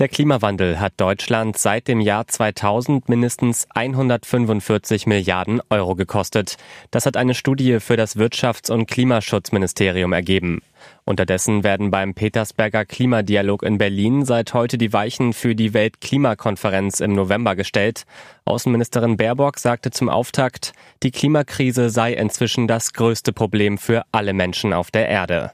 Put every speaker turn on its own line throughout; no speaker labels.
Der Klimawandel hat Deutschland seit dem Jahr 2000 mindestens 145 Milliarden Euro gekostet. Das hat eine Studie für das Wirtschafts- und Klimaschutzministerium ergeben. Unterdessen werden beim Petersberger Klimadialog in Berlin seit heute die Weichen für die Weltklimakonferenz im November gestellt. Außenministerin Baerbock sagte zum Auftakt, die Klimakrise sei inzwischen das größte Problem für alle Menschen auf der Erde.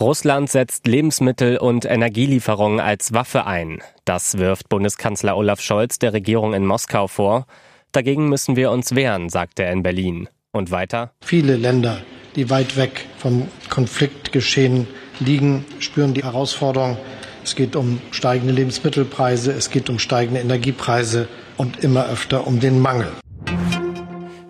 Russland setzt Lebensmittel- und Energielieferungen als Waffe ein. Das wirft Bundeskanzler Olaf Scholz der Regierung in Moskau vor. Dagegen müssen wir uns wehren, sagte er in Berlin. Und weiter?
Viele Länder, die weit weg vom Konfliktgeschehen liegen, spüren die Herausforderung. Es geht um steigende Lebensmittelpreise, es geht um steigende Energiepreise und immer öfter um den Mangel.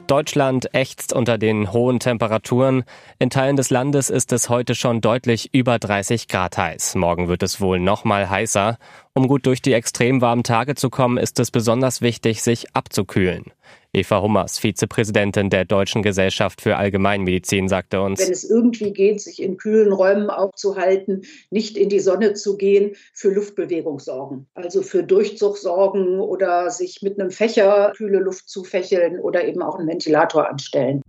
Deutschland ächzt unter den hohen Temperaturen. In Teilen des Landes ist es heute schon deutlich über 30 Grad heiß. Morgen wird es wohl noch mal heißer. Um gut durch die extrem warmen Tage zu kommen, ist es besonders wichtig, sich abzukühlen. Eva Hummers, Vizepräsidentin der Deutschen Gesellschaft für Allgemeinmedizin, sagte uns,
wenn es irgendwie geht, sich in kühlen Räumen aufzuhalten, nicht in die Sonne zu gehen, für Luftbewegung sorgen. Also für Durchzug sorgen oder sich mit einem Fächer kühle Luft zu fächeln oder eben auch einen Ventilator anstellen.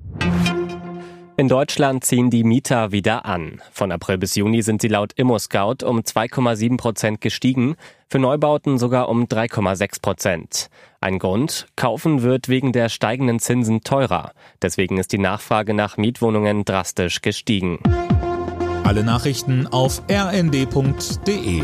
In Deutschland ziehen die Mieter wieder an. Von April bis Juni sind sie laut ImmoScout um 2,7 Prozent gestiegen, für Neubauten sogar um 3,6 Prozent. Ein Grund, kaufen wird wegen der steigenden Zinsen teurer. Deswegen ist die Nachfrage nach Mietwohnungen drastisch gestiegen.
Alle Nachrichten auf rnd.de